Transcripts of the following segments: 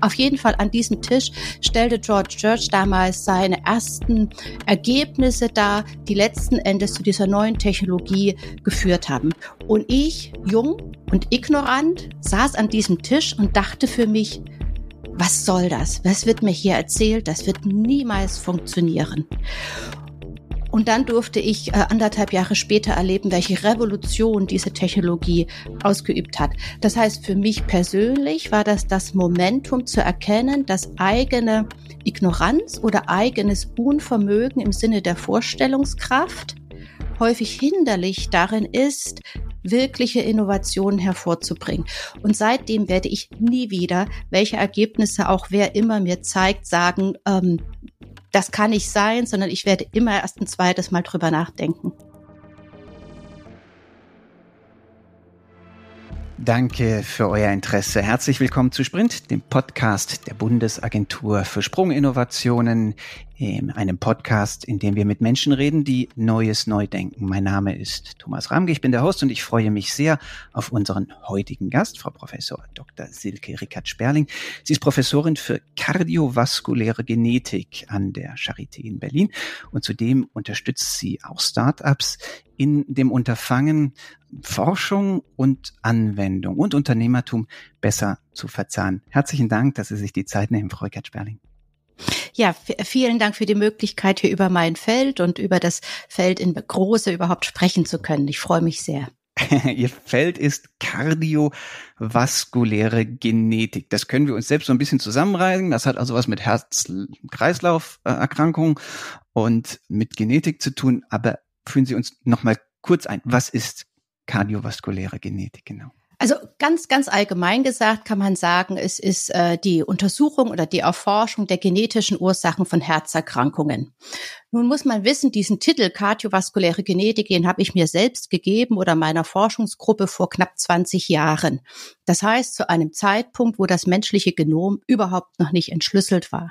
Auf jeden Fall an diesem Tisch stellte George Church damals seine ersten Ergebnisse dar, die letzten Endes zu dieser neuen Technologie geführt haben. Und ich, jung und ignorant, saß an diesem Tisch und dachte für mich, was soll das? Was wird mir hier erzählt? Das wird niemals funktionieren. Und dann durfte ich äh, anderthalb Jahre später erleben, welche Revolution diese Technologie ausgeübt hat. Das heißt, für mich persönlich war das das Momentum zu erkennen, dass eigene Ignoranz oder eigenes Unvermögen im Sinne der Vorstellungskraft häufig hinderlich darin ist, wirkliche Innovationen hervorzubringen. Und seitdem werde ich nie wieder, welche Ergebnisse auch wer immer mir zeigt, sagen, ähm, das kann nicht sein, sondern ich werde immer erst ein zweites Mal drüber nachdenken. Danke für euer Interesse. Herzlich willkommen zu Sprint, dem Podcast der Bundesagentur für Sprunginnovationen, in einem Podcast, in dem wir mit Menschen reden, die Neues neu denken. Mein Name ist Thomas Ramge, ich bin der Host und ich freue mich sehr auf unseren heutigen Gast, Frau Professor Dr. Silke Rickert-Sperling. Sie ist Professorin für kardiovaskuläre Genetik an der Charité in Berlin und zudem unterstützt sie auch Startups in dem Unterfangen, Forschung und Anwendung und Unternehmertum besser zu verzahnen. Herzlichen Dank, dass Sie sich die Zeit nehmen, Frau Eckert-Sperling. Ja, vielen Dank für die Möglichkeit, hier über mein Feld und über das Feld in Große überhaupt sprechen zu können. Ich freue mich sehr. Ihr Feld ist kardiovaskuläre Genetik. Das können wir uns selbst so ein bisschen zusammenreißen. Das hat also was mit Herz-Kreislauf-Erkrankungen und mit Genetik zu tun. Aber führen Sie uns noch mal kurz ein. Was ist kardiovaskuläre Genetik genau? Also ganz, ganz allgemein gesagt kann man sagen, es ist äh, die Untersuchung oder die Erforschung der genetischen Ursachen von Herzerkrankungen. Nun muss man wissen, diesen Titel kardiovaskuläre Genetik, den habe ich mir selbst gegeben oder meiner Forschungsgruppe vor knapp 20 Jahren. Das heißt, zu einem Zeitpunkt, wo das menschliche Genom überhaupt noch nicht entschlüsselt war.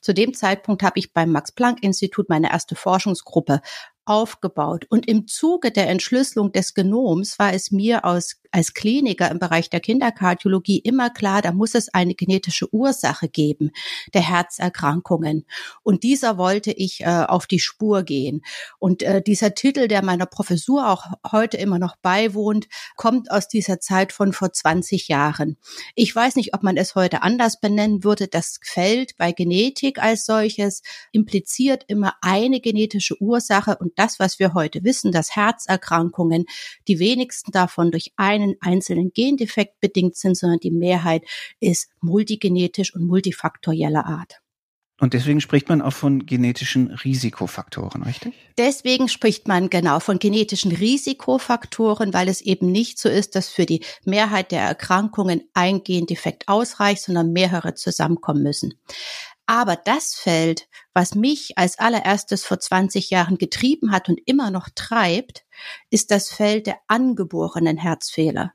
Zu dem Zeitpunkt habe ich beim Max-Planck-Institut meine erste Forschungsgruppe aufgebaut. Und im Zuge der Entschlüsselung des Genoms war es mir aus als Kliniker im Bereich der Kinderkardiologie immer klar, da muss es eine genetische Ursache geben der Herzerkrankungen. Und dieser wollte ich äh, auf die Spur gehen. Und äh, dieser Titel, der meiner Professur auch heute immer noch beiwohnt, kommt aus dieser Zeit von vor 20 Jahren. Ich weiß nicht, ob man es heute anders benennen würde. Das Feld bei Genetik als solches impliziert immer eine genetische Ursache und das, was wir heute wissen, dass Herzerkrankungen, die wenigsten davon durch einen einen einzelnen Gendefekt bedingt sind, sondern die Mehrheit ist multigenetisch und multifaktorieller Art. Und deswegen spricht man auch von genetischen Risikofaktoren, richtig? Deswegen spricht man genau von genetischen Risikofaktoren, weil es eben nicht so ist, dass für die Mehrheit der Erkrankungen ein Gendefekt ausreicht, sondern mehrere zusammenkommen müssen. Aber das Feld, was mich als allererstes vor 20 Jahren getrieben hat und immer noch treibt, ist das Feld der angeborenen Herzfehler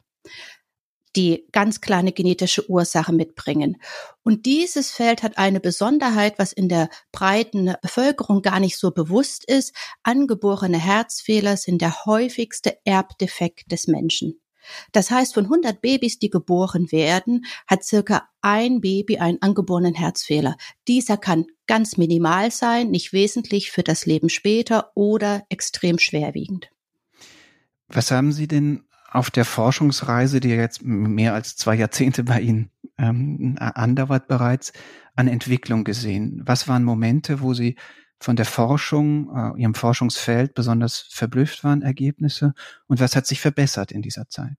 die ganz kleine genetische Ursache mitbringen. Und dieses Feld hat eine Besonderheit, was in der breiten Bevölkerung gar nicht so bewusst ist. Angeborene Herzfehler sind der häufigste Erbdefekt des Menschen. Das heißt, von 100 Babys, die geboren werden, hat circa ein Baby einen angeborenen Herzfehler. Dieser kann ganz minimal sein, nicht wesentlich für das Leben später oder extrem schwerwiegend. Was haben Sie denn auf der Forschungsreise, die jetzt mehr als zwei Jahrzehnte bei Ihnen ähm, andauert bereits, an Entwicklung gesehen? Was waren Momente, wo Sie von der Forschung, äh, Ihrem Forschungsfeld besonders verblüfft waren, Ergebnisse? Und was hat sich verbessert in dieser Zeit?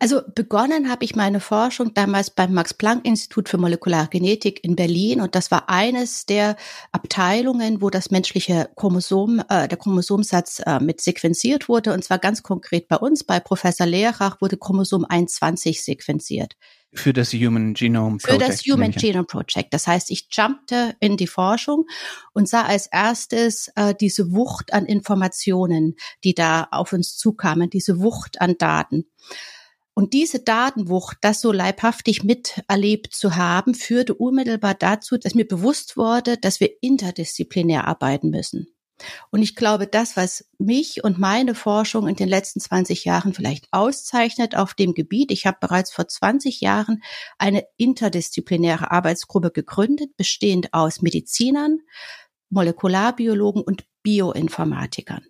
Also begonnen habe ich meine Forschung damals beim Max-Planck-Institut für Molekulargenetik in Berlin und das war eines der Abteilungen, wo das menschliche Chromosom, äh, der Chromosomsatz äh, mit sequenziert wurde und zwar ganz konkret bei uns, bei Professor Lehrach wurde Chromosom 21 sequenziert. Für das Human Genome Project. Für das Human Genome Project. Das heißt, ich jumpte in die Forschung und sah als erstes äh, diese Wucht an Informationen, die da auf uns zukamen, diese Wucht an Daten. Und diese Datenwucht, das so leibhaftig miterlebt zu haben, führte unmittelbar dazu, dass mir bewusst wurde, dass wir interdisziplinär arbeiten müssen. Und ich glaube, das, was mich und meine Forschung in den letzten 20 Jahren vielleicht auszeichnet auf dem Gebiet, ich habe bereits vor 20 Jahren eine interdisziplinäre Arbeitsgruppe gegründet, bestehend aus Medizinern, Molekularbiologen und Bioinformatikern.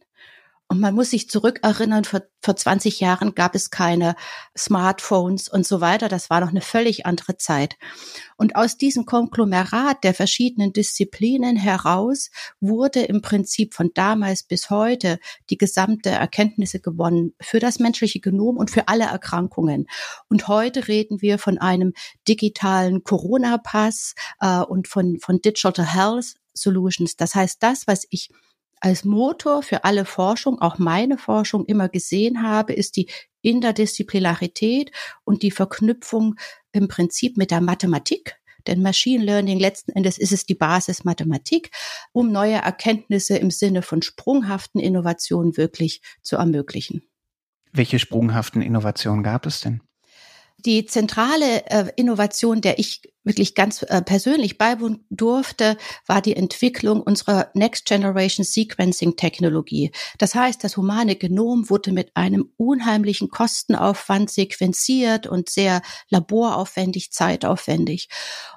Und man muss sich zurückerinnern, vor, vor 20 Jahren gab es keine Smartphones und so weiter. Das war noch eine völlig andere Zeit. Und aus diesem Konglomerat der verschiedenen Disziplinen heraus wurde im Prinzip von damals bis heute die gesamte Erkenntnisse gewonnen für das menschliche Genom und für alle Erkrankungen. Und heute reden wir von einem digitalen Corona-Pass äh, und von, von Digital Health Solutions. Das heißt, das, was ich als Motor für alle Forschung, auch meine Forschung immer gesehen habe, ist die Interdisziplinarität und die Verknüpfung im Prinzip mit der Mathematik. Denn Machine Learning letzten Endes ist es die Basis Mathematik, um neue Erkenntnisse im Sinne von sprunghaften Innovationen wirklich zu ermöglichen. Welche sprunghaften Innovationen gab es denn? Die zentrale äh, Innovation, der ich wirklich ganz äh, persönlich beiwohnen durfte, war die Entwicklung unserer Next Generation Sequencing Technologie. Das heißt, das humane Genom wurde mit einem unheimlichen Kostenaufwand sequenziert und sehr laboraufwendig, zeitaufwendig.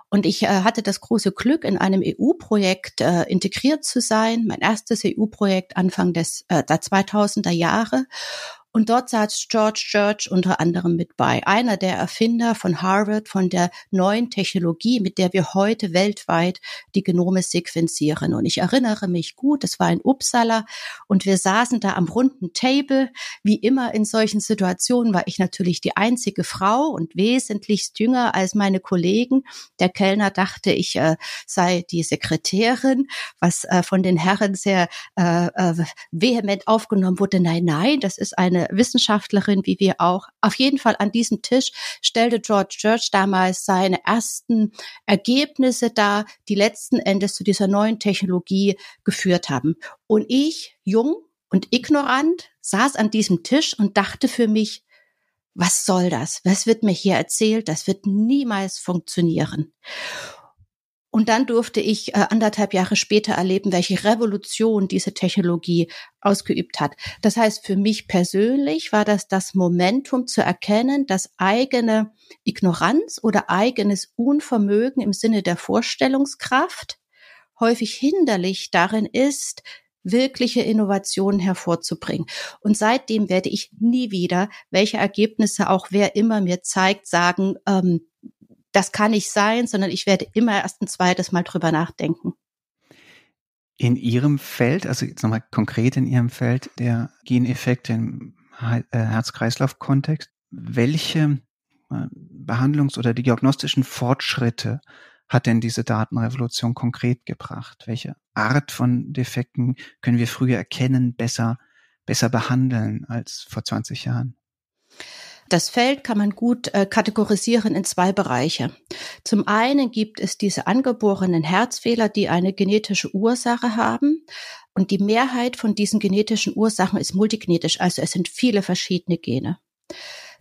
Und ich äh, hatte das große Glück, in einem EU-Projekt äh, integriert zu sein, mein erstes EU-Projekt Anfang des äh, der 2000er Jahre. Und dort saß George Church unter anderem mit bei, einer der Erfinder von Harvard, von der neuen Technologie, mit der wir heute weltweit die Genome sequenzieren. Und ich erinnere mich gut, es war in Uppsala und wir saßen da am runden Table. Wie immer in solchen Situationen war ich natürlich die einzige Frau und wesentlich jünger als meine Kollegen. Der Kellner dachte, ich äh, sei die Sekretärin, was äh, von den Herren sehr äh, äh vehement aufgenommen wurde. Nein, nein, das ist eine Wissenschaftlerin wie wir auch. Auf jeden Fall an diesem Tisch stellte George Church damals seine ersten Ergebnisse dar, die letzten Endes zu dieser neuen Technologie geführt haben. Und ich, jung und ignorant, saß an diesem Tisch und dachte für mich, was soll das? Was wird mir hier erzählt? Das wird niemals funktionieren. Und dann durfte ich äh, anderthalb Jahre später erleben, welche Revolution diese Technologie ausgeübt hat. Das heißt, für mich persönlich war das das Momentum zu erkennen, dass eigene Ignoranz oder eigenes Unvermögen im Sinne der Vorstellungskraft häufig hinderlich darin ist, wirkliche Innovationen hervorzubringen. Und seitdem werde ich nie wieder, welche Ergebnisse auch wer immer mir zeigt, sagen, ähm, das kann nicht sein, sondern ich werde immer erst ein zweites Mal drüber nachdenken. In Ihrem Feld, also jetzt nochmal konkret in Ihrem Feld der Geneffekte im äh, Herz-Kreislauf-Kontext, welche äh, Behandlungs- oder diagnostischen Fortschritte hat denn diese Datenrevolution konkret gebracht? Welche Art von Defekten können wir früher erkennen, besser, besser behandeln als vor 20 Jahren? Das Feld kann man gut äh, kategorisieren in zwei Bereiche. Zum einen gibt es diese angeborenen Herzfehler, die eine genetische Ursache haben. Und die Mehrheit von diesen genetischen Ursachen ist multigenetisch, also es sind viele verschiedene Gene.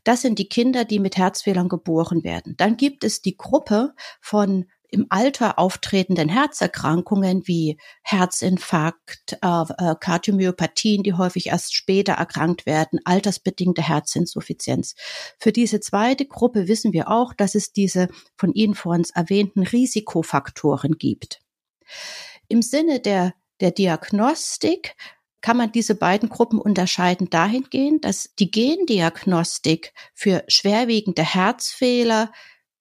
Das sind die Kinder, die mit Herzfehlern geboren werden. Dann gibt es die Gruppe von im Alter auftretenden Herzerkrankungen wie Herzinfarkt, äh, äh, Kardiomyopathien, die häufig erst später erkrankt werden, altersbedingte Herzinsuffizienz. Für diese zweite Gruppe wissen wir auch, dass es diese von Ihnen vorhin erwähnten Risikofaktoren gibt. Im Sinne der, der Diagnostik kann man diese beiden Gruppen unterscheiden dahingehend, dass die Gendiagnostik für schwerwiegende Herzfehler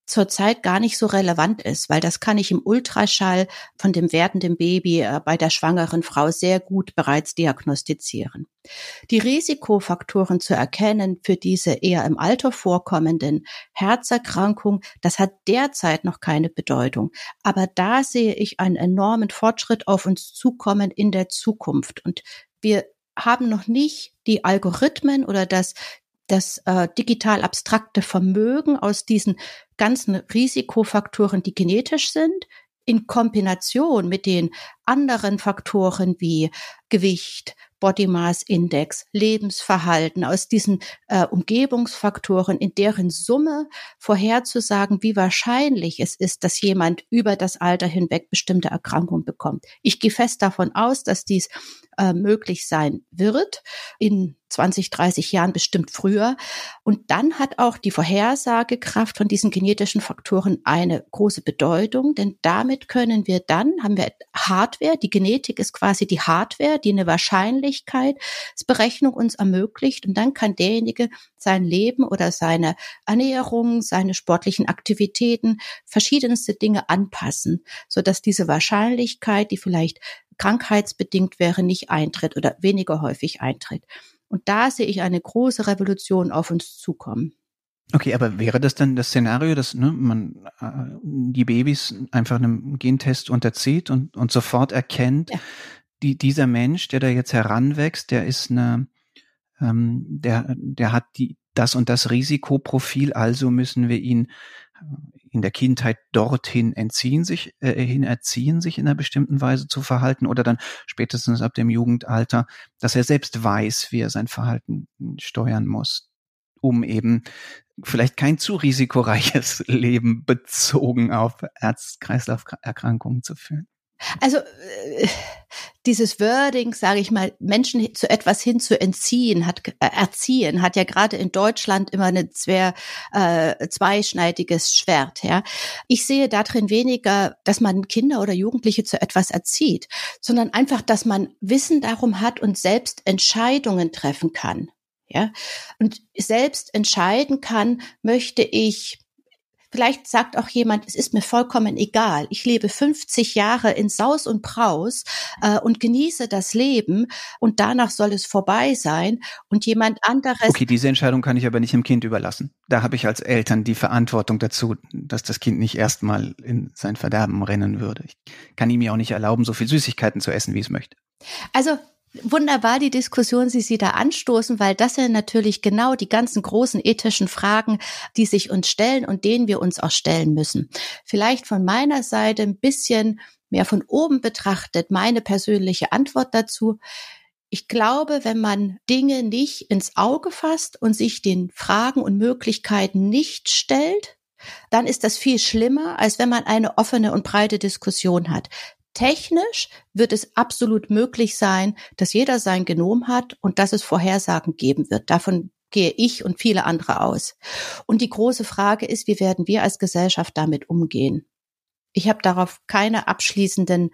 zurzeit gar nicht so relevant ist, weil das kann ich im Ultraschall von dem werdenden Baby äh, bei der schwangeren Frau sehr gut bereits diagnostizieren. Die Risikofaktoren zu erkennen für diese eher im Alter vorkommenden Herzerkrankungen, das hat derzeit noch keine Bedeutung. Aber da sehe ich einen enormen Fortschritt auf uns zukommen in der Zukunft. Und wir haben noch nicht die Algorithmen oder das das äh, digital abstrakte Vermögen aus diesen ganzen Risikofaktoren, die genetisch sind, in Kombination mit den anderen Faktoren wie Gewicht, Body Mass Index, Lebensverhalten, aus diesen äh, Umgebungsfaktoren, in deren Summe vorherzusagen, wie wahrscheinlich es ist, dass jemand über das Alter hinweg bestimmte Erkrankungen bekommt. Ich gehe fest davon aus, dass dies äh, möglich sein wird in 20, 30 Jahren, bestimmt früher. Und dann hat auch die Vorhersagekraft von diesen genetischen Faktoren eine große Bedeutung, denn damit können wir dann, haben wir Hardware, die Genetik ist quasi die Hardware, die eine Wahrscheinlichkeitsberechnung uns ermöglicht und dann kann derjenige sein Leben oder seine Ernährung, seine sportlichen Aktivitäten, verschiedenste Dinge anpassen, so dass diese Wahrscheinlichkeit, die vielleicht krankheitsbedingt wäre, nicht eintritt oder weniger häufig eintritt. Und da sehe ich eine große Revolution auf uns zukommen. Okay, aber wäre das dann das Szenario, dass ne, man äh, die Babys einfach einem Gentest unterzieht und, und sofort erkennt, ja. die, dieser Mensch, der da jetzt heranwächst, der ist eine, ähm, der, der hat die, das und das Risikoprofil, also müssen wir ihn in der Kindheit dorthin entziehen sich, äh, hin erziehen, sich in einer bestimmten Weise zu verhalten oder dann spätestens ab dem Jugendalter, dass er selbst weiß, wie er sein Verhalten steuern muss, um eben vielleicht kein zu risikoreiches Leben bezogen auf Herz-Kreislauf-Erkrankungen zu führen. Also äh, dieses Wording, sage ich mal, Menschen zu etwas hin zu entziehen, hat äh, erziehen, hat ja gerade in Deutschland immer ein sehr äh, zweischneidiges Schwert. Ja, ich sehe darin weniger, dass man Kinder oder Jugendliche zu etwas erzieht, sondern einfach, dass man Wissen darum hat und selbst Entscheidungen treffen kann. Ja, und selbst entscheiden kann, möchte ich Vielleicht sagt auch jemand, es ist mir vollkommen egal. Ich lebe 50 Jahre in Saus und Braus äh, und genieße das Leben und danach soll es vorbei sein und jemand anderes. Okay, diese Entscheidung kann ich aber nicht dem Kind überlassen. Da habe ich als Eltern die Verantwortung dazu, dass das Kind nicht erstmal in sein Verderben rennen würde. Ich kann ihm ja auch nicht erlauben, so viel Süßigkeiten zu essen, wie es möchte. Also Wunderbar die Diskussion, die Sie da anstoßen, weil das sind natürlich genau die ganzen großen ethischen Fragen, die sich uns stellen und denen wir uns auch stellen müssen. Vielleicht von meiner Seite ein bisschen mehr von oben betrachtet, meine persönliche Antwort dazu. Ich glaube, wenn man Dinge nicht ins Auge fasst und sich den Fragen und Möglichkeiten nicht stellt, dann ist das viel schlimmer, als wenn man eine offene und breite Diskussion hat. Technisch wird es absolut möglich sein, dass jeder sein Genom hat und dass es Vorhersagen geben wird. Davon gehe ich und viele andere aus. Und die große Frage ist, wie werden wir als Gesellschaft damit umgehen? Ich habe darauf keine abschließenden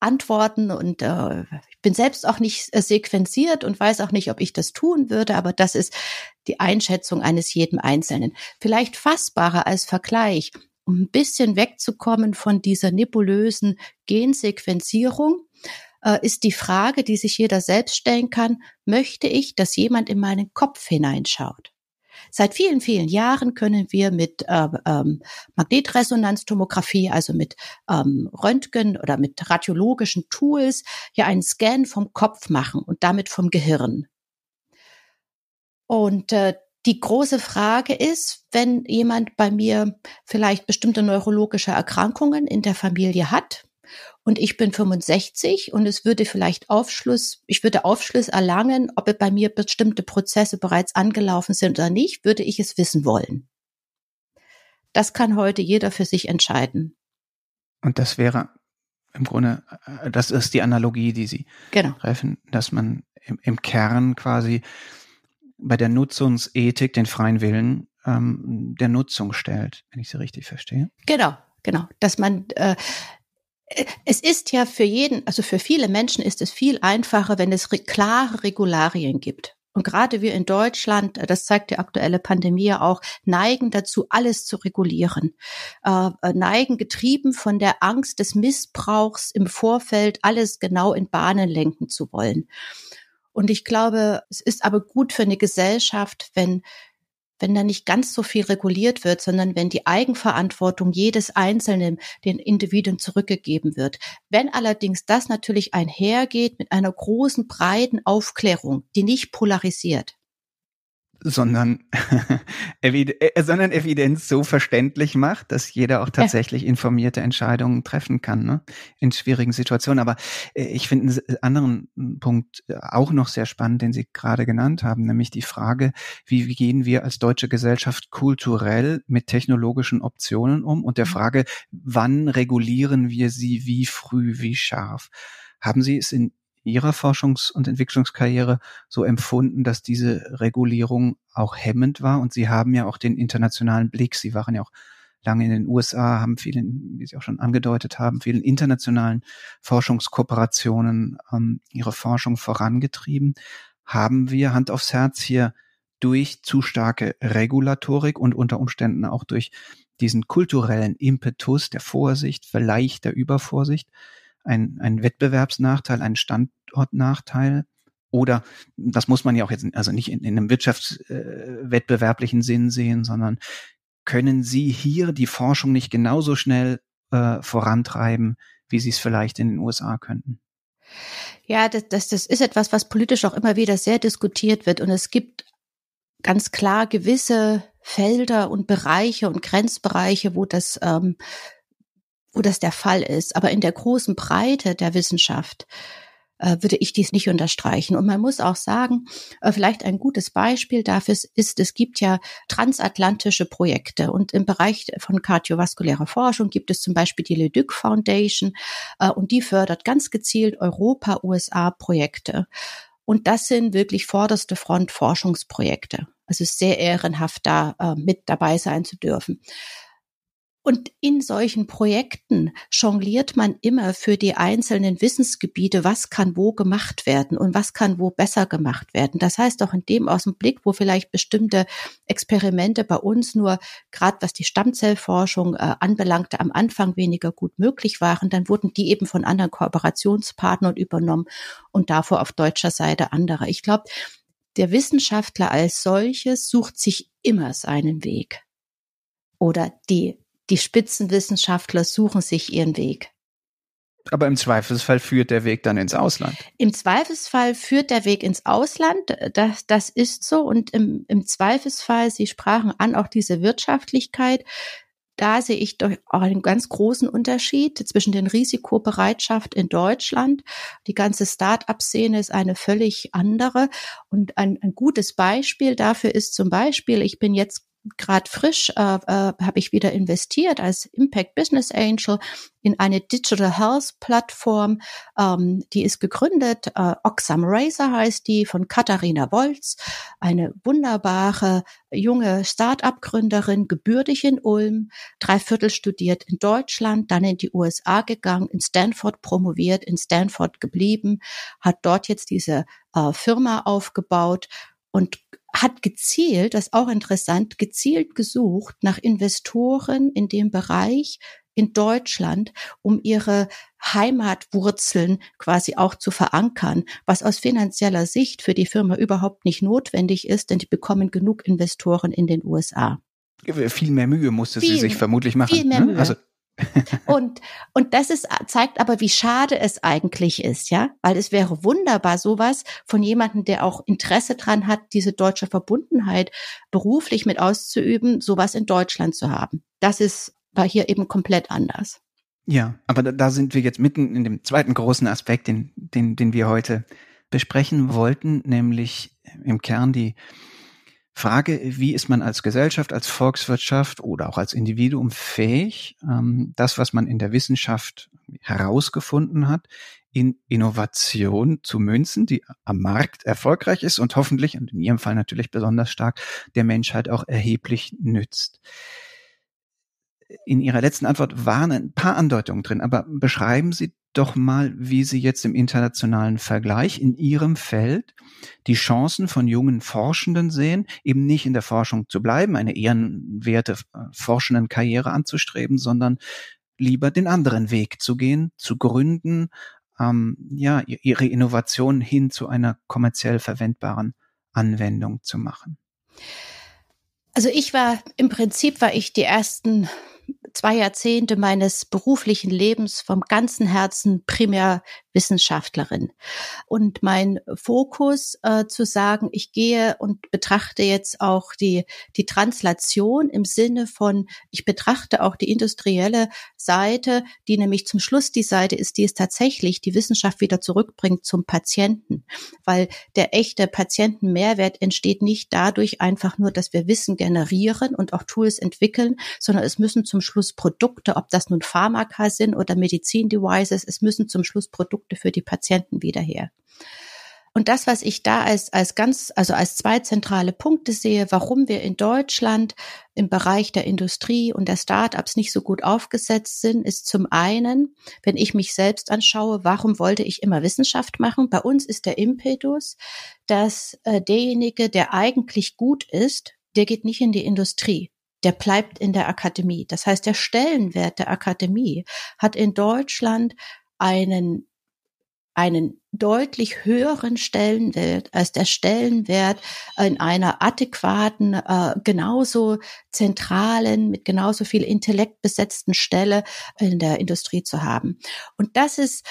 Antworten und äh, ich bin selbst auch nicht äh, sequenziert und weiß auch nicht, ob ich das tun würde, aber das ist die Einschätzung eines jeden Einzelnen. Vielleicht fassbarer als Vergleich um ein bisschen wegzukommen von dieser nebulösen Gensequenzierung, äh, ist die Frage, die sich jeder selbst stellen kann, möchte ich, dass jemand in meinen Kopf hineinschaut? Seit vielen, vielen Jahren können wir mit äh, ähm, Magnetresonanztomographie, also mit ähm, Röntgen oder mit radiologischen Tools, ja einen Scan vom Kopf machen und damit vom Gehirn. Und äh, die große Frage ist, wenn jemand bei mir vielleicht bestimmte neurologische Erkrankungen in der Familie hat und ich bin 65 und es würde vielleicht Aufschluss, ich würde Aufschluss erlangen, ob bei mir bestimmte Prozesse bereits angelaufen sind oder nicht, würde ich es wissen wollen. Das kann heute jeder für sich entscheiden. Und das wäre im Grunde, äh, das ist die Analogie, die Sie genau. treffen, dass man im, im Kern quasi bei der Nutzungsethik den freien Willen ähm, der Nutzung stellt, wenn ich sie richtig verstehe. Genau, genau. Dass man äh, es ist ja für jeden, also für viele Menschen ist es viel einfacher, wenn es re klare Regularien gibt. Und gerade wir in Deutschland, äh, das zeigt die aktuelle Pandemie auch, neigen dazu, alles zu regulieren. Äh, äh, neigen getrieben von der Angst des Missbrauchs im Vorfeld, alles genau in Bahnen lenken zu wollen. Und ich glaube, es ist aber gut für eine Gesellschaft, wenn wenn da nicht ganz so viel reguliert wird, sondern wenn die Eigenverantwortung jedes Einzelnen den Individuen zurückgegeben wird. Wenn allerdings das natürlich einhergeht mit einer großen, breiten Aufklärung, die nicht polarisiert. Sondern, äh, sondern Evidenz so verständlich macht, dass jeder auch tatsächlich informierte Entscheidungen treffen kann ne? in schwierigen Situationen. Aber äh, ich finde einen anderen Punkt äh, auch noch sehr spannend, den Sie gerade genannt haben, nämlich die Frage, wie, wie gehen wir als deutsche Gesellschaft kulturell mit technologischen Optionen um und der mhm. Frage, wann regulieren wir sie, wie früh, wie scharf. Haben Sie es in Ihrer Forschungs- und Entwicklungskarriere so empfunden, dass diese Regulierung auch hemmend war? Und Sie haben ja auch den internationalen Blick. Sie waren ja auch lange in den USA, haben vielen, wie Sie auch schon angedeutet haben, vielen internationalen Forschungskooperationen ähm, ihre Forschung vorangetrieben. Haben wir Hand aufs Herz hier durch zu starke Regulatorik und unter Umständen auch durch diesen kulturellen Impetus der Vorsicht, vielleicht der Übervorsicht, ein, ein Wettbewerbsnachteil, ein Standortnachteil? Oder das muss man ja auch jetzt also nicht in, in einem wirtschaftswettbewerblichen äh, Sinn sehen, sondern können Sie hier die Forschung nicht genauso schnell äh, vorantreiben, wie Sie es vielleicht in den USA könnten? Ja, das, das, das ist etwas, was politisch auch immer wieder sehr diskutiert wird. Und es gibt ganz klar gewisse Felder und Bereiche und Grenzbereiche, wo das ähm, wo das der Fall ist. Aber in der großen Breite der Wissenschaft äh, würde ich dies nicht unterstreichen. Und man muss auch sagen, äh, vielleicht ein gutes Beispiel dafür ist, es gibt ja transatlantische Projekte und im Bereich von kardiovaskulärer Forschung gibt es zum Beispiel die Leduc Foundation äh, und die fördert ganz gezielt Europa-USA-Projekte. Und das sind wirklich vorderste Front Forschungsprojekte. Also sehr ehrenhaft da äh, mit dabei sein zu dürfen. Und in solchen Projekten jongliert man immer für die einzelnen Wissensgebiete, was kann wo gemacht werden und was kann wo besser gemacht werden. Das heißt auch in dem aus dem Blick, wo vielleicht bestimmte Experimente bei uns nur, gerade was die Stammzellforschung äh, anbelangte, am Anfang weniger gut möglich waren, dann wurden die eben von anderen Kooperationspartnern übernommen und davor auf deutscher Seite andere. Ich glaube, der Wissenschaftler als solches sucht sich immer seinen Weg. Oder die die Spitzenwissenschaftler suchen sich ihren Weg. Aber im Zweifelsfall führt der Weg dann ins Ausland. Im Zweifelsfall führt der Weg ins Ausland. Das, das ist so. Und im, im Zweifelsfall, Sie sprachen an, auch diese Wirtschaftlichkeit. Da sehe ich doch auch einen ganz großen Unterschied zwischen den Risikobereitschaft in Deutschland. Die ganze Start-up-Szene ist eine völlig andere. Und ein, ein gutes Beispiel dafür ist zum Beispiel, ich bin jetzt gerade frisch äh, äh, habe ich wieder investiert als Impact Business Angel in eine Digital Health Plattform. Ähm, die ist gegründet, äh, Oxam Racer heißt die, von Katharina Wolz, eine wunderbare junge Start-up-Gründerin, gebürtig in Ulm, dreiviertel studiert in Deutschland, dann in die USA gegangen, in Stanford promoviert, in Stanford geblieben, hat dort jetzt diese äh, Firma aufgebaut und hat gezielt, das ist auch interessant, gezielt gesucht nach Investoren in dem Bereich in Deutschland, um ihre Heimatwurzeln quasi auch zu verankern, was aus finanzieller Sicht für die Firma überhaupt nicht notwendig ist, denn die bekommen genug Investoren in den USA. Viel mehr Mühe musste viel, sie sich vermutlich machen. Viel mehr ne? Mühe. Also und, und das ist, zeigt aber, wie schade es eigentlich ist, ja, weil es wäre wunderbar, sowas von jemandem, der auch Interesse dran hat, diese deutsche Verbundenheit beruflich mit auszuüben, sowas in Deutschland zu haben. Das ist bei hier eben komplett anders. Ja, aber da, da sind wir jetzt mitten in dem zweiten großen Aspekt, den, den, den wir heute besprechen wollten, nämlich im Kern die Frage, wie ist man als Gesellschaft, als Volkswirtschaft oder auch als Individuum fähig, ähm, das, was man in der Wissenschaft herausgefunden hat, in Innovation zu münzen, die am Markt erfolgreich ist und hoffentlich, und in Ihrem Fall natürlich besonders stark, der Menschheit auch erheblich nützt. In Ihrer letzten Antwort waren ein paar Andeutungen drin, aber beschreiben Sie doch mal, wie Sie jetzt im internationalen Vergleich in Ihrem Feld die Chancen von jungen Forschenden sehen, eben nicht in der Forschung zu bleiben, eine ehrenwerte äh, forschenden Karriere anzustreben, sondern lieber den anderen Weg zu gehen, zu gründen, ähm, ja, ihre Innovation hin zu einer kommerziell verwendbaren Anwendung zu machen. Also ich war, im Prinzip war ich die ersten zwei Jahrzehnte meines beruflichen Lebens vom ganzen Herzen primär Wissenschaftlerin. Und mein Fokus äh, zu sagen, ich gehe und betrachte jetzt auch die, die Translation im Sinne von, ich betrachte auch die industrielle Seite, die nämlich zum Schluss die Seite ist, die es tatsächlich die Wissenschaft wieder zurückbringt zum Patienten. Weil der echte Patientenmehrwert entsteht nicht dadurch einfach nur, dass wir Wissen generieren und auch Tools entwickeln, sondern es müssen zum Schluss Produkte, ob das nun Pharmaka sind oder Medizin-Devices, es müssen zum Schluss Produkte für die Patienten wieder her. Und das, was ich da als, als ganz, also als zwei zentrale Punkte sehe, warum wir in Deutschland im Bereich der Industrie und der Startups nicht so gut aufgesetzt sind, ist zum einen, wenn ich mich selbst anschaue, warum wollte ich immer Wissenschaft machen? Bei uns ist der Impetus, dass äh, derjenige, der eigentlich gut ist, der geht nicht in die Industrie der bleibt in der Akademie. Das heißt, der Stellenwert der Akademie hat in Deutschland einen einen deutlich höheren Stellenwert als der Stellenwert in einer adäquaten, äh, genauso zentralen, mit genauso viel Intellekt besetzten Stelle in der Industrie zu haben. Und das ist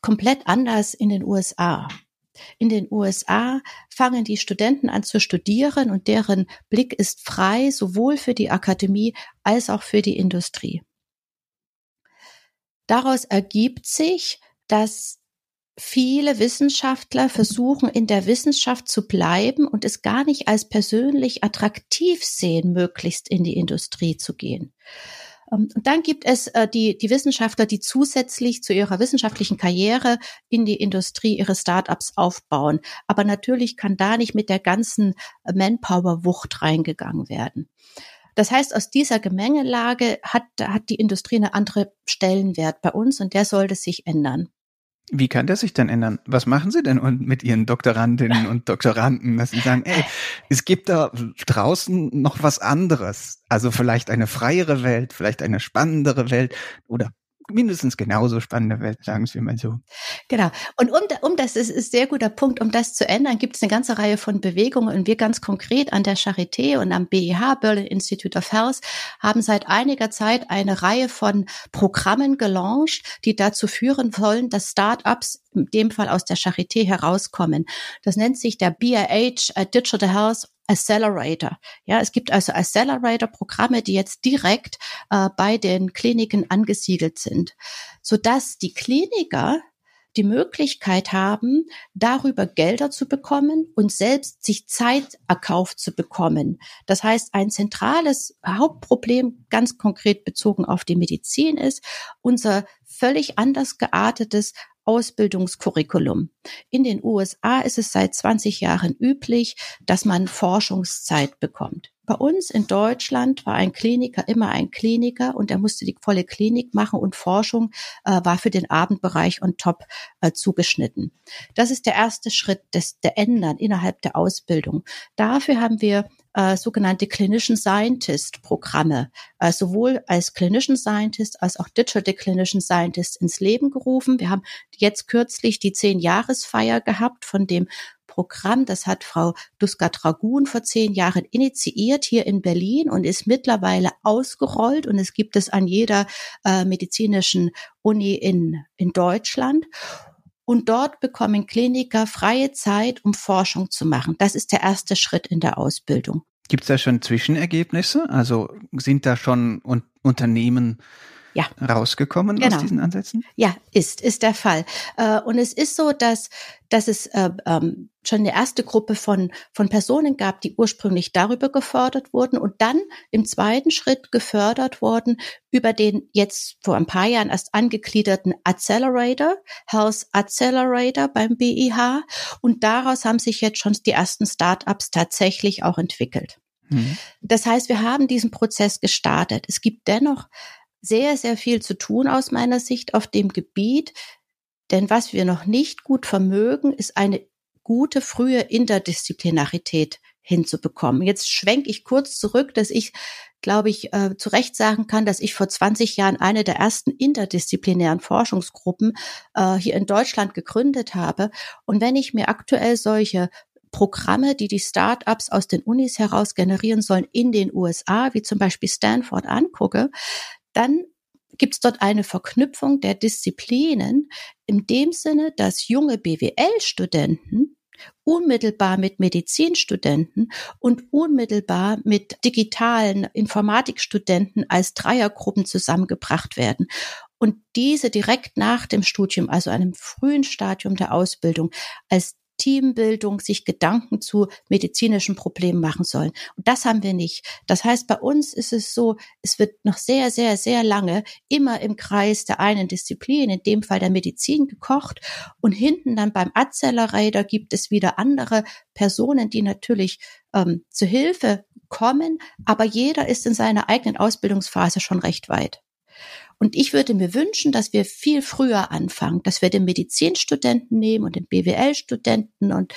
komplett anders in den USA. In den USA fangen die Studenten an zu studieren und deren Blick ist frei, sowohl für die Akademie als auch für die Industrie. Daraus ergibt sich, dass viele Wissenschaftler versuchen, in der Wissenschaft zu bleiben und es gar nicht als persönlich attraktiv sehen, möglichst in die Industrie zu gehen. Ähm, und dann gibt es äh, die, die Wissenschaftler, die zusätzlich zu ihrer wissenschaftlichen Karriere in die Industrie ihre Startups aufbauen. Aber natürlich kann da nicht mit der ganzen Manpower-Wucht reingegangen werden. Das heißt, aus dieser Gemengelage hat, hat die Industrie eine andere Stellenwert bei uns und der sollte sich ändern. Wie kann das sich denn ändern? Was machen Sie denn mit Ihren Doktorandinnen und Doktoranden, dass Sie sagen, ey, es gibt da draußen noch was anderes. Also vielleicht eine freiere Welt, vielleicht eine spannendere Welt oder mindestens genauso spannende Welt, sagen Sie mal so. Genau. Und um, um das ist, ist sehr guter Punkt, um das zu ändern, gibt es eine ganze Reihe von Bewegungen. Und wir ganz konkret an der Charité und am BIH, Berlin Institute of Health, haben seit einiger Zeit eine Reihe von Programmen gelauncht, die dazu führen wollen, dass Startups in dem Fall aus der Charité herauskommen. Das nennt sich der BIH äh, Digital Health Accelerator. Ja, es gibt also Accelerator-Programme, die jetzt direkt äh, bei den Kliniken angesiedelt sind, sodass die Kliniker die Möglichkeit haben, darüber Gelder zu bekommen und selbst sich Zeit erkauft zu bekommen. Das heißt, ein zentrales Hauptproblem, ganz konkret bezogen auf die Medizin, ist unser völlig anders geartetes Ausbildungskurriculum. In den USA ist es seit 20 Jahren üblich, dass man Forschungszeit bekommt. Bei uns in Deutschland war ein Kliniker immer ein Kliniker und er musste die volle Klinik machen und Forschung äh, war für den Abendbereich on top äh, zugeschnitten. Das ist der erste Schritt des, der Ändern innerhalb der Ausbildung. Dafür haben wir äh, sogenannte Clinician Scientist Programme, äh, sowohl als Clinician Scientist als auch Digital Clinician Scientist ins Leben gerufen. Wir haben jetzt kürzlich die zehn Jahresfeier gehabt von dem Programm. Das hat Frau Duska-Dragun vor zehn Jahren initiiert hier in Berlin und ist mittlerweile ausgerollt und es gibt es an jeder äh, medizinischen Uni in, in Deutschland. Und dort bekommen Kliniker freie Zeit, um Forschung zu machen. Das ist der erste Schritt in der Ausbildung. Gibt es da schon Zwischenergebnisse? Also sind da schon un Unternehmen ja. rausgekommen genau. aus diesen Ansätzen? Ja, ist, ist der Fall. Äh, und es ist so, dass, dass es äh, ähm, schon eine erste Gruppe von, von Personen gab, die ursprünglich darüber gefördert wurden und dann im zweiten Schritt gefördert wurden über den jetzt vor ein paar Jahren erst angegliederten Accelerator, Health Accelerator beim BIH. Und daraus haben sich jetzt schon die ersten Startups tatsächlich auch entwickelt. Mhm. Das heißt, wir haben diesen Prozess gestartet. Es gibt dennoch sehr, sehr viel zu tun aus meiner Sicht auf dem Gebiet. Denn was wir noch nicht gut vermögen, ist eine gute frühe Interdisziplinarität hinzubekommen. Jetzt schwenke ich kurz zurück, dass ich, glaube ich, äh, zu Recht sagen kann, dass ich vor 20 Jahren eine der ersten interdisziplinären Forschungsgruppen äh, hier in Deutschland gegründet habe. Und wenn ich mir aktuell solche Programme, die die Startups aus den Unis heraus generieren sollen in den USA, wie zum Beispiel Stanford angucke, dann gibt es dort eine Verknüpfung der Disziplinen in dem Sinne, dass junge BWL-Studenten unmittelbar mit Medizinstudenten und unmittelbar mit digitalen Informatikstudenten als Dreiergruppen zusammengebracht werden. Und diese direkt nach dem Studium, also einem frühen Stadium der Ausbildung, als Teambildung sich Gedanken zu medizinischen Problemen machen sollen. Und das haben wir nicht. Das heißt, bei uns ist es so, es wird noch sehr, sehr, sehr lange immer im Kreis der einen Disziplin, in dem Fall der Medizin, gekocht. Und hinten dann beim Accelerator gibt es wieder andere Personen, die natürlich ähm, zu Hilfe kommen, aber jeder ist in seiner eigenen Ausbildungsphase schon recht weit. Und ich würde mir wünschen, dass wir viel früher anfangen, dass wir den Medizinstudenten nehmen und den BWL-Studenten und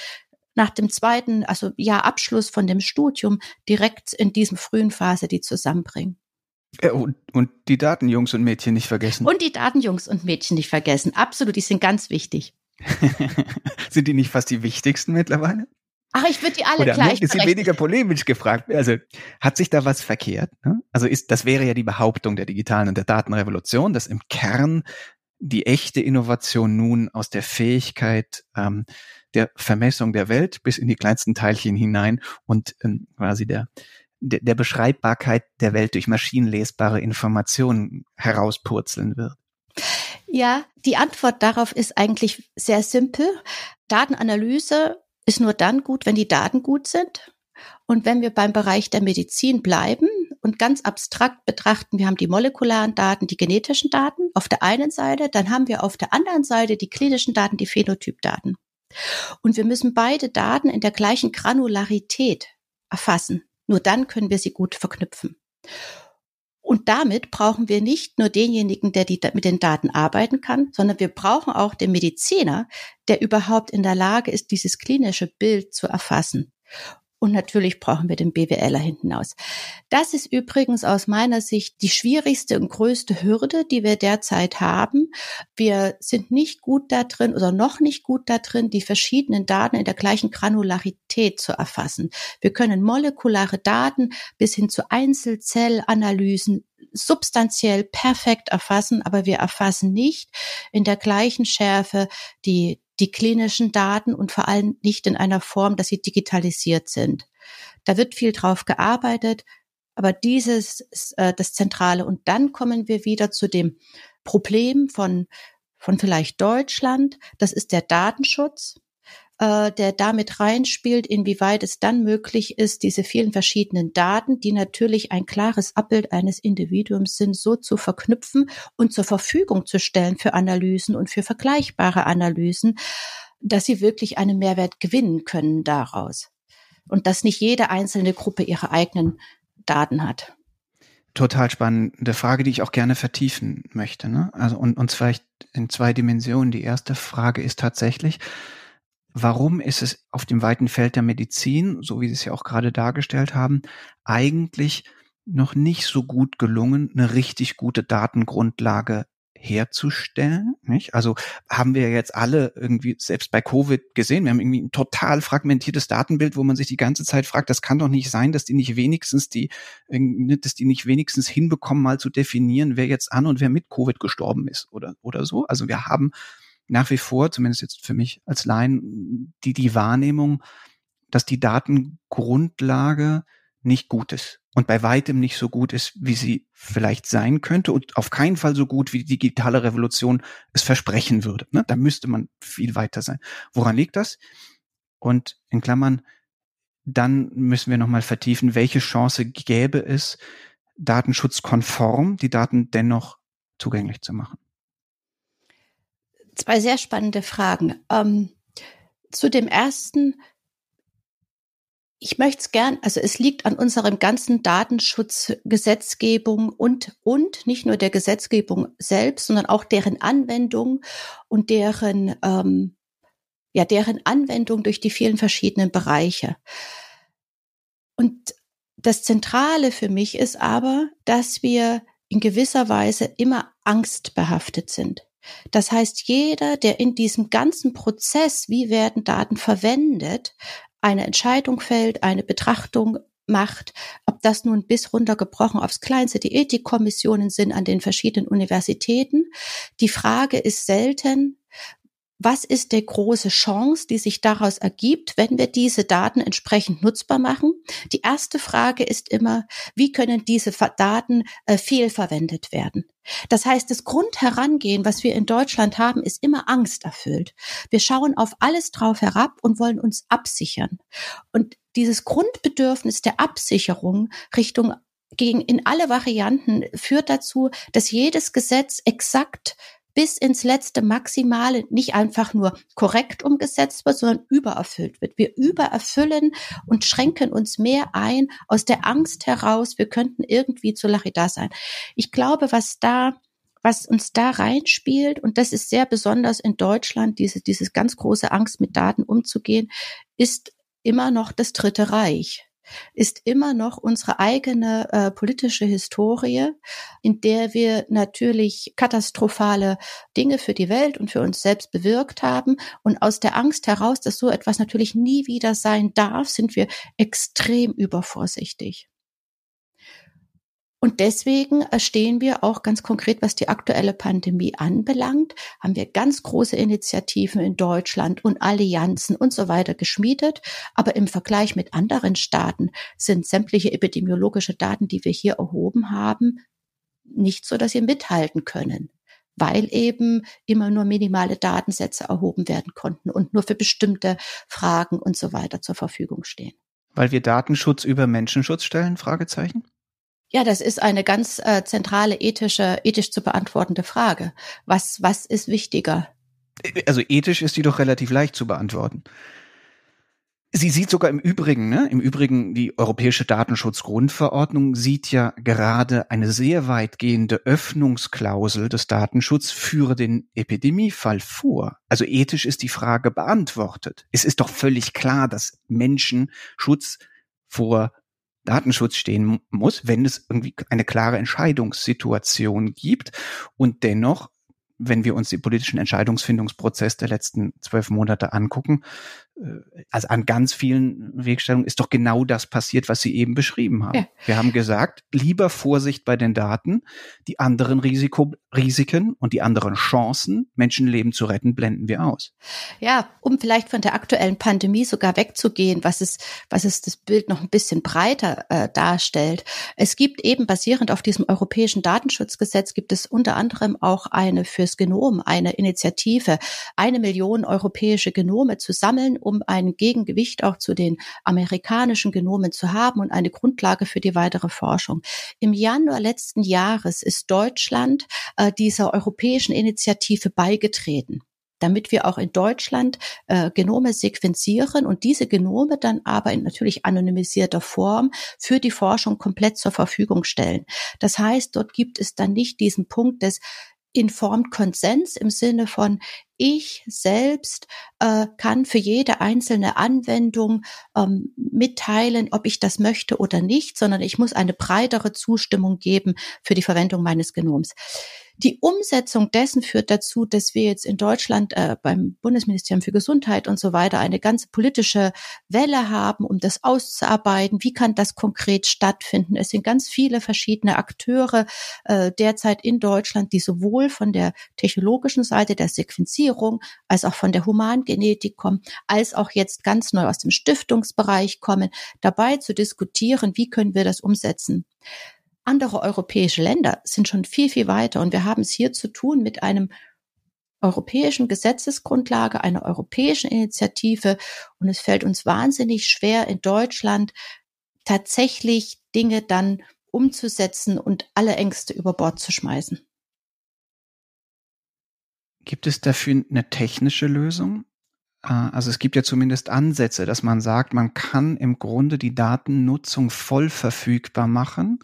nach dem zweiten, also Jahr Abschluss von dem Studium direkt in diesem frühen Phase die zusammenbringen. Und, und die Datenjungs und Mädchen nicht vergessen. Und die Datenjungs und Mädchen nicht vergessen. Absolut, die sind ganz wichtig. sind die nicht fast die wichtigsten mittlerweile? Ach, ich würde die alle Oder gleich. Ist weniger polemisch gefragt. Also hat sich da was verkehrt? Ne? Also ist das wäre ja die Behauptung der digitalen und der Datenrevolution, dass im Kern die echte Innovation nun aus der Fähigkeit ähm, der Vermessung der Welt bis in die kleinsten Teilchen hinein und ähm, quasi der, der der Beschreibbarkeit der Welt durch maschinenlesbare Informationen herauspurzeln wird. Ja, die Antwort darauf ist eigentlich sehr simpel. Datenanalyse ist nur dann gut, wenn die Daten gut sind. Und wenn wir beim Bereich der Medizin bleiben und ganz abstrakt betrachten, wir haben die molekularen Daten, die genetischen Daten auf der einen Seite, dann haben wir auf der anderen Seite die klinischen Daten, die Phänotypdaten. Und wir müssen beide Daten in der gleichen Granularität erfassen. Nur dann können wir sie gut verknüpfen. Und damit brauchen wir nicht nur denjenigen, der die, mit den Daten arbeiten kann, sondern wir brauchen auch den Mediziner, der überhaupt in der Lage ist, dieses klinische Bild zu erfassen. Und natürlich brauchen wir den BWLer hinten aus. Das ist übrigens aus meiner Sicht die schwierigste und größte Hürde, die wir derzeit haben. Wir sind nicht gut da drin oder noch nicht gut da drin, die verschiedenen Daten in der gleichen Granularität zu erfassen. Wir können molekulare Daten bis hin zu Einzelzellanalysen substanziell perfekt erfassen, aber wir erfassen nicht in der gleichen Schärfe die die klinischen Daten und vor allem nicht in einer Form, dass sie digitalisiert sind. Da wird viel drauf gearbeitet, aber dieses ist äh, das Zentrale. Und dann kommen wir wieder zu dem Problem von, von vielleicht Deutschland. Das ist der Datenschutz äh, der damit reinspielt, inwieweit es dann möglich ist, diese vielen verschiedenen Daten, die natürlich ein klares Abbild eines Individuums sind, so zu verknüpfen und zur Verfügung zu stellen für Analysen und für vergleichbare Analysen, dass sie wirklich einen Mehrwert gewinnen können daraus. Und dass nicht jede einzelne Gruppe ihre eigenen Daten hat total spannende Frage, die ich auch gerne vertiefen möchte. Ne? Also und, und zwar in zwei Dimensionen. Die erste Frage ist tatsächlich, Warum ist es auf dem weiten Feld der Medizin, so wie Sie es ja auch gerade dargestellt haben, eigentlich noch nicht so gut gelungen, eine richtig gute Datengrundlage herzustellen. Nicht? Also haben wir jetzt alle irgendwie, selbst bei Covid gesehen, wir haben irgendwie ein total fragmentiertes Datenbild, wo man sich die ganze Zeit fragt, das kann doch nicht sein, dass die nicht wenigstens die, dass die nicht wenigstens hinbekommen, mal zu definieren, wer jetzt an und wer mit Covid gestorben ist oder, oder so. Also wir haben nach wie vor, zumindest jetzt für mich als Laien, die, die Wahrnehmung, dass die Datengrundlage nicht gut ist und bei weitem nicht so gut ist, wie sie vielleicht sein könnte und auf keinen Fall so gut, wie die digitale Revolution es versprechen würde. Ne? Da müsste man viel weiter sein. Woran liegt das? Und in Klammern, dann müssen wir nochmal vertiefen, welche Chance gäbe es, datenschutzkonform die Daten dennoch zugänglich zu machen zwei sehr spannende Fragen. Ähm, zu dem ersten, ich möchte es gern, also es liegt an unserem ganzen Datenschutzgesetzgebung und, und nicht nur der Gesetzgebung selbst, sondern auch deren Anwendung und deren, ähm, ja, deren Anwendung durch die vielen verschiedenen Bereiche. Und das Zentrale für mich ist aber, dass wir in gewisser Weise immer angstbehaftet sind. Das heißt, jeder, der in diesem ganzen Prozess, wie werden Daten verwendet, eine Entscheidung fällt, eine Betrachtung macht, ob das nun bis runtergebrochen aufs Kleinste die Ethikkommissionen sind an den verschiedenen Universitäten. Die Frage ist selten, was ist der große Chance, die sich daraus ergibt, wenn wir diese Daten entsprechend nutzbar machen? Die erste Frage ist immer, wie können diese Daten äh, fehlverwendet werden? Das heißt, das Grundherangehen, was wir in Deutschland haben, ist immer angsterfüllt. Wir schauen auf alles drauf herab und wollen uns absichern. Und dieses Grundbedürfnis der Absicherung Richtung gegen in alle Varianten führt dazu, dass jedes Gesetz exakt bis ins letzte Maximale nicht einfach nur korrekt umgesetzt wird, sondern übererfüllt wird. Wir übererfüllen und schränken uns mehr ein aus der Angst heraus, wir könnten irgendwie zu Lachida sein. Ich glaube, was da was uns da reinspielt, und das ist sehr besonders in Deutschland, diese, dieses ganz große Angst mit Daten umzugehen, ist immer noch das Dritte Reich ist immer noch unsere eigene äh, politische Historie, in der wir natürlich katastrophale Dinge für die Welt und für uns selbst bewirkt haben. Und aus der Angst heraus, dass so etwas natürlich nie wieder sein darf, sind wir extrem übervorsichtig. Und deswegen stehen wir auch ganz konkret, was die aktuelle Pandemie anbelangt, haben wir ganz große Initiativen in Deutschland und Allianzen und so weiter geschmiedet. Aber im Vergleich mit anderen Staaten sind sämtliche epidemiologische Daten, die wir hier erhoben haben, nicht so, dass sie mithalten können weil eben immer nur minimale Datensätze erhoben werden konnten und nur für bestimmte Fragen und so weiter zur Verfügung stehen. Weil wir Datenschutz über Menschenschutz stellen? Fragezeichen? Ja, das ist eine ganz äh, zentrale ethische, ethisch zu beantwortende Frage. Was, was ist wichtiger? Also ethisch ist die doch relativ leicht zu beantworten. Sie sieht sogar im Übrigen, ne, im Übrigen die Europäische Datenschutzgrundverordnung sieht ja gerade eine sehr weitgehende Öffnungsklausel des Datenschutzes für den Epidemiefall vor. Also ethisch ist die Frage beantwortet. Es ist doch völlig klar, dass Menschen Schutz vor Datenschutz stehen muss, wenn es irgendwie eine klare Entscheidungssituation gibt. Und dennoch, wenn wir uns die politischen Entscheidungsfindungsprozess der letzten zwölf Monate angucken, also an ganz vielen Wegstellungen ist doch genau das passiert, was Sie eben beschrieben haben. Ja. Wir haben gesagt, lieber Vorsicht bei den Daten, die anderen Risiko, Risiken und die anderen Chancen, Menschenleben zu retten, blenden wir aus. Ja, um vielleicht von der aktuellen Pandemie sogar wegzugehen, was es, was es das Bild noch ein bisschen breiter äh, darstellt. Es gibt eben basierend auf diesem europäischen Datenschutzgesetz gibt es unter anderem auch eine fürs Genom, eine Initiative, eine Million europäische Genome zu sammeln um ein Gegengewicht auch zu den amerikanischen Genomen zu haben und eine Grundlage für die weitere Forschung. Im Januar letzten Jahres ist Deutschland äh, dieser europäischen Initiative beigetreten damit wir auch in Deutschland äh, Genome sequenzieren und diese Genome dann aber in natürlich anonymisierter Form für die Forschung komplett zur Verfügung stellen. Das heißt, dort gibt es dann nicht diesen Punkt des Informed Consents im Sinne von ich selbst äh, kann für jede einzelne Anwendung ähm, mitteilen, ob ich das möchte oder nicht, sondern ich muss eine breitere Zustimmung geben für die Verwendung meines Genoms. Die Umsetzung dessen führt dazu, dass wir jetzt in Deutschland äh, beim Bundesministerium für Gesundheit und so weiter eine ganze politische Welle haben, um das auszuarbeiten. Wie kann das konkret stattfinden? Es sind ganz viele verschiedene Akteure äh, derzeit in Deutschland, die sowohl von der technologischen Seite der Sequenzierung als auch von der Humangenetik kommen, als auch jetzt ganz neu aus dem Stiftungsbereich kommen, dabei zu diskutieren, wie können wir das umsetzen. Andere europäische Länder sind schon viel, viel weiter und wir haben es hier zu tun mit einem europäischen Gesetzesgrundlage, einer europäischen Initiative und es fällt uns wahnsinnig schwer in Deutschland tatsächlich Dinge dann umzusetzen und alle Ängste über Bord zu schmeißen. Gibt es dafür eine technische Lösung? Äh, also es gibt ja zumindest Ansätze, dass man sagt, man kann im Grunde die Datennutzung voll verfügbar machen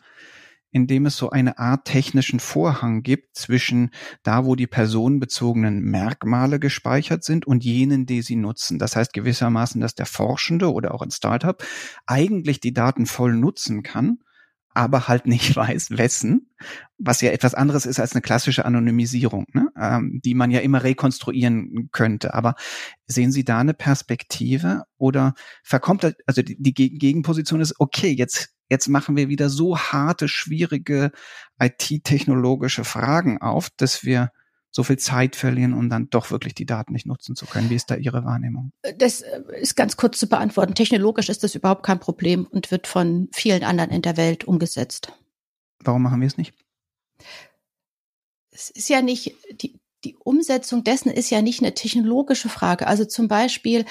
indem es so eine Art technischen Vorhang gibt zwischen da, wo die personenbezogenen Merkmale gespeichert sind und jenen, die sie nutzen. Das heißt gewissermaßen, dass der Forschende oder auch ein Startup eigentlich die Daten voll nutzen kann, aber halt nicht weiß, wessen, was ja etwas anderes ist als eine klassische Anonymisierung, ne? ähm, die man ja immer rekonstruieren könnte. Aber sehen Sie da eine Perspektive oder verkommt, also die, die Gegenposition ist, okay, jetzt, jetzt machen wir wieder so harte, schwierige IT-technologische Fragen auf, dass wir so viel Zeit verlieren, um dann doch wirklich die Daten nicht nutzen zu können. Wie ist da Ihre Wahrnehmung? Das äh, ist ganz kurz zu beantworten. Technologisch ist das überhaupt kein Problem und wird von vielen anderen in der Welt umgesetzt. Warum machen wir es nicht? Es ist ja nicht, die, die Umsetzung dessen ist ja nicht eine technologische Frage. Also zum Beispiel,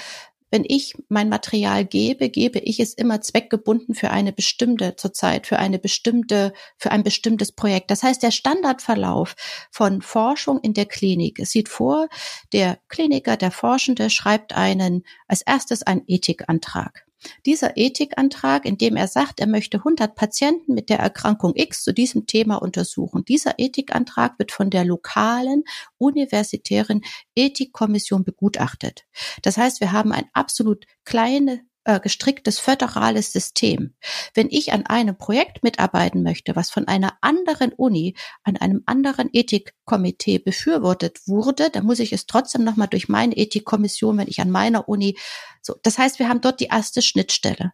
wenn ich mein Material gebe, gebe ich es immer zweckgebunden für eine bestimmte zurzeit, für eine bestimmte, für ein bestimmtes Projekt. Das heißt, der Standardverlauf von Forschung in der Klinik es sieht vor, der Kliniker, der Forschende schreibt einen, als erstes einen Ethikantrag. Dieser Ethikantrag, in dem er sagt, er möchte 100 Patienten mit der Erkrankung X zu diesem Thema untersuchen. Dieser Ethikantrag wird von der lokalen universitären Ethikkommission begutachtet. Das heißt, wir haben ein absolut kleine äh, gestricktes föderales System. Wenn ich an einem Projekt mitarbeiten möchte, was von einer anderen Uni, an einem anderen Ethikkomitee befürwortet wurde, dann muss ich es trotzdem nochmal durch meine Ethikkommission, wenn ich an meiner Uni, so. Das heißt, wir haben dort die erste Schnittstelle.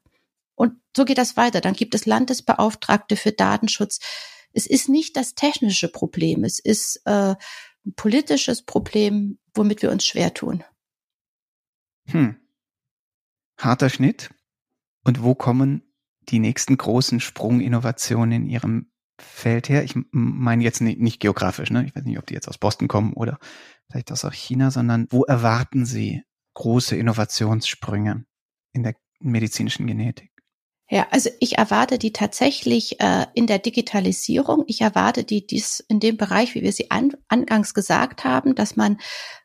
Und so geht das weiter. Dann gibt es Landesbeauftragte für Datenschutz. Es ist nicht das technische Problem. Es ist äh, ein politisches Problem, womit wir uns schwer tun. Hm harter Schnitt. Und wo kommen die nächsten großen Sprunginnovationen in Ihrem Feld her? Ich meine jetzt nicht, nicht geografisch, ne? Ich weiß nicht, ob die jetzt aus Boston kommen oder vielleicht aus China, sondern wo erwarten Sie große Innovationssprünge in der medizinischen Genetik? Ja, also ich erwarte die tatsächlich äh, in der Digitalisierung. Ich erwarte die dies in dem Bereich, wie wir sie an, angangs gesagt haben, dass man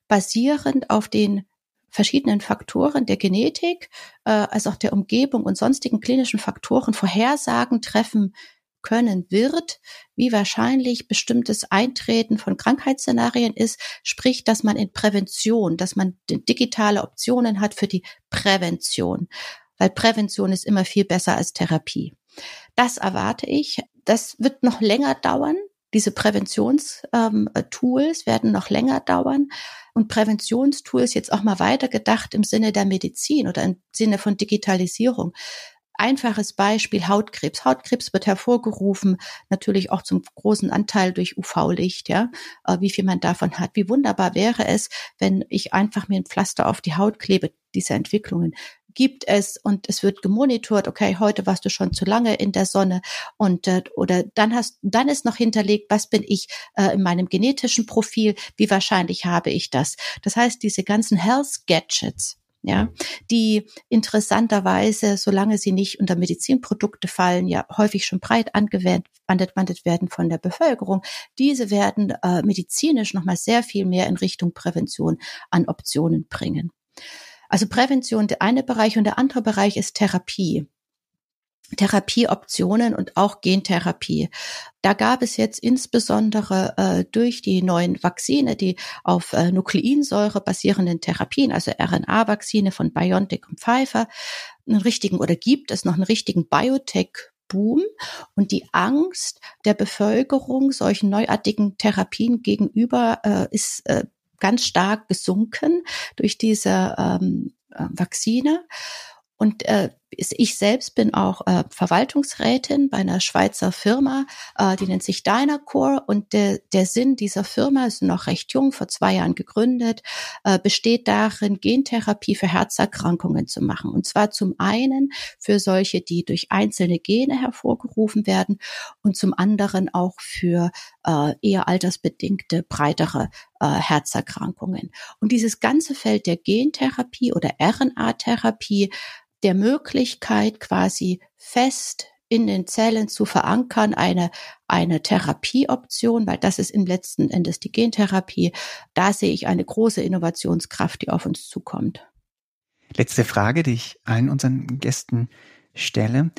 basierend auf den verschiedenen Faktoren der Genetik, äh, als auch der Umgebung und sonstigen klinischen Faktoren Vorhersagen treffen können wird, wie wahrscheinlich bestimmtes Eintreten von Krankheitsszenarien ist, sprich, dass man in Prävention, dass man digitale Optionen hat für die Prävention, weil Prävention ist immer viel besser als Therapie. Das erwarte ich. Das wird noch länger dauern. Diese Präventionstools ähm, werden noch länger dauern und Präventionstools jetzt auch mal weitergedacht im Sinne der Medizin oder im Sinne von Digitalisierung. Einfaches Beispiel Hautkrebs. Hautkrebs wird hervorgerufen, natürlich auch zum großen Anteil durch UV-Licht, ja, äh, wie viel man davon hat. Wie wunderbar wäre es, wenn ich einfach mir ein Pflaster auf die Haut klebe, diese Entwicklungen gibt es und es wird gemonitort, okay, heute warst du schon zu lange in der Sonne und äh, oder dann hast dann ist noch hinterlegt, was bin ich äh, in meinem genetischen Profil, wie wahrscheinlich habe ich das. Das heißt, diese ganzen Health Gadgets ja, die interessanterweise, solange sie nicht unter Medizinprodukte fallen, ja häufig schon breit angewendet werden von der Bevölkerung. Diese werden äh, medizinisch nochmal sehr viel mehr in Richtung Prävention an Optionen bringen. Also Prävention der eine Bereich und der andere Bereich ist Therapie. Therapieoptionen und auch Gentherapie. Da gab es jetzt insbesondere äh, durch die neuen Vakzine, die auf äh, Nukleinsäure basierenden Therapien, also RNA-Vakzine von BioNTech und Pfizer, einen richtigen oder gibt es noch einen richtigen Biotech Boom und die Angst der Bevölkerung solchen neuartigen Therapien gegenüber äh, ist äh, ganz stark gesunken durch diese ähm, äh, Vakzine. Und äh, ich selbst bin auch äh, Verwaltungsrätin bei einer Schweizer Firma, äh, die nennt sich Dynacore und der, der Sinn dieser Firma ist noch recht jung, vor zwei Jahren gegründet, äh, besteht darin, Gentherapie für Herzerkrankungen zu machen. Und zwar zum einen für solche, die durch einzelne Gene hervorgerufen werden und zum anderen auch für äh, eher altersbedingte, breitere äh, Herzerkrankungen. Und dieses ganze Feld der Gentherapie oder RNA-Therapie der Möglichkeit quasi fest in den Zellen zu verankern, eine, eine Therapieoption, weil das ist im letzten Endes die Gentherapie. Da sehe ich eine große Innovationskraft, die auf uns zukommt. Letzte Frage, die ich allen unseren Gästen stelle.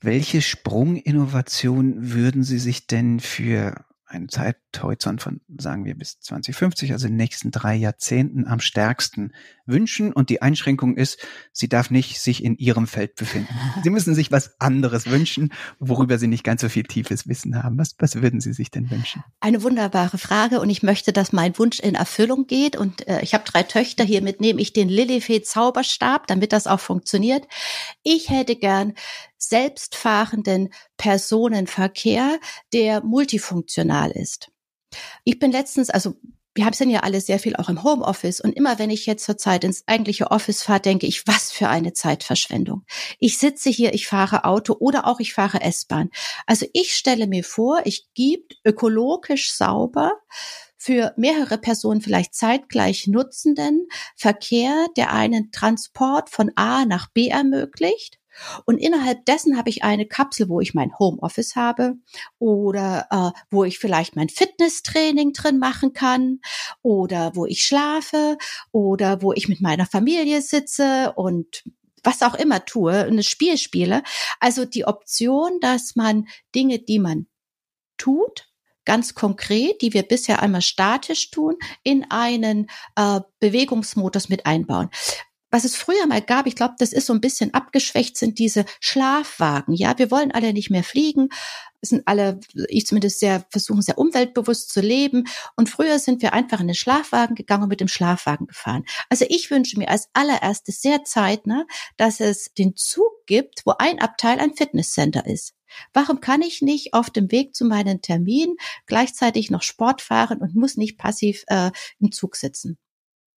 Welche Sprunginnovation würden Sie sich denn für einen Zeithorizont von, sagen wir, bis 2050, also in den nächsten drei Jahrzehnten am stärksten wünschen und die Einschränkung ist, sie darf nicht sich in ihrem Feld befinden. Sie müssen sich was anderes wünschen, worüber Sie nicht ganz so viel tiefes Wissen haben. Was, was würden Sie sich denn wünschen? Eine wunderbare Frage und ich möchte, dass mein Wunsch in Erfüllung geht und äh, ich habe drei Töchter, hiermit nehme ich den Lilifee Zauberstab, damit das auch funktioniert. Ich hätte gern selbstfahrenden Personenverkehr, der multifunktional ist. Ich bin letztens, also wir sind ja alle sehr viel auch im Homeoffice und immer wenn ich jetzt zur Zeit ins eigentliche Office fahre, denke ich, was für eine Zeitverschwendung. Ich sitze hier, ich fahre Auto oder auch ich fahre S-Bahn. Also ich stelle mir vor, ich gibt ökologisch sauber für mehrere Personen vielleicht zeitgleich nutzenden Verkehr, der einen Transport von A nach B ermöglicht und innerhalb dessen habe ich eine Kapsel, wo ich mein Homeoffice habe oder äh, wo ich vielleicht mein Fitnesstraining drin machen kann oder wo ich schlafe oder wo ich mit meiner Familie sitze und was auch immer tue, ein Spiel spiele. Also die Option, dass man Dinge, die man tut, ganz konkret, die wir bisher einmal statisch tun, in einen äh, Bewegungsmodus mit einbauen was es früher mal gab, ich glaube, das ist so ein bisschen abgeschwächt, sind diese Schlafwagen. Ja, wir wollen alle nicht mehr fliegen. Es sind alle, ich zumindest sehr, versuchen sehr umweltbewusst zu leben. Und früher sind wir einfach in den Schlafwagen gegangen und mit dem Schlafwagen gefahren. Also ich wünsche mir als allererstes sehr zeitnah, dass es den Zug gibt, wo ein Abteil ein Fitnesscenter ist. Warum kann ich nicht auf dem Weg zu meinen Termin gleichzeitig noch Sport fahren und muss nicht passiv äh, im Zug sitzen?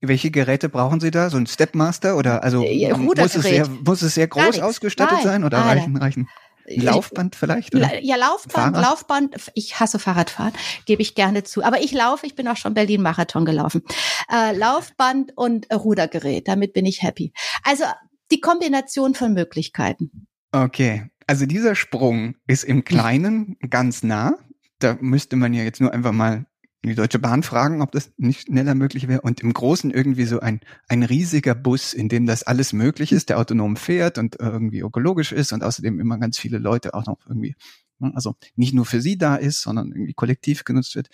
Welche Geräte brauchen Sie da? So ein Stepmaster oder also ja, muss, es sehr, muss es sehr groß ausgestattet Nein. sein oder Nein. reichen reichen Laufband vielleicht? Oder? Ja, Laufband, Fahrrad? Laufband. Ich hasse Fahrradfahren, gebe ich gerne zu. Aber ich laufe, ich bin auch schon Berlin-Marathon gelaufen. Äh, Laufband und Rudergerät, damit bin ich happy. Also die Kombination von Möglichkeiten. Okay, also dieser Sprung ist im Kleinen ganz nah. Da müsste man ja jetzt nur einfach mal die Deutsche Bahn fragen, ob das nicht schneller möglich wäre. Und im Großen irgendwie so ein, ein riesiger Bus, in dem das alles möglich ist, der autonom fährt und irgendwie ökologisch ist und außerdem immer ganz viele Leute auch noch irgendwie, ne, also nicht nur für sie da ist, sondern irgendwie kollektiv genutzt wird.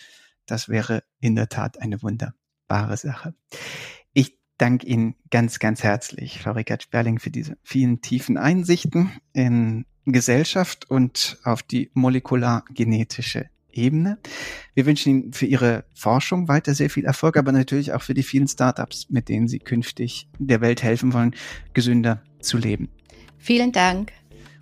Das wäre in der Tat eine wunderbare Sache. Ich danke Ihnen ganz, ganz herzlich, Frau Rickard Sperling, für diese vielen tiefen Einsichten in Gesellschaft und auf die molekulargenetische Ebene. Wir wünschen Ihnen für Ihre Forschung weiter sehr viel Erfolg, aber natürlich auch für die vielen Startups, mit denen Sie künftig der Welt helfen wollen, gesünder zu leben. Vielen Dank.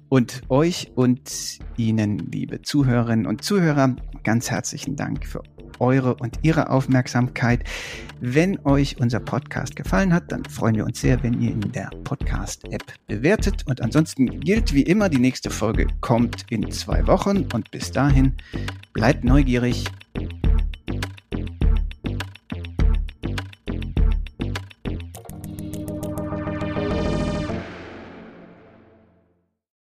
Und euch und Ihnen, liebe Zuhörerinnen und Zuhörer, ganz herzlichen Dank für eure und ihre Aufmerksamkeit. Wenn euch unser Podcast gefallen hat, dann freuen wir uns sehr, wenn ihr in der Podcast-App bewertet. Und ansonsten gilt wie immer, die nächste Folge kommt in zwei Wochen. Und bis dahin, bleibt neugierig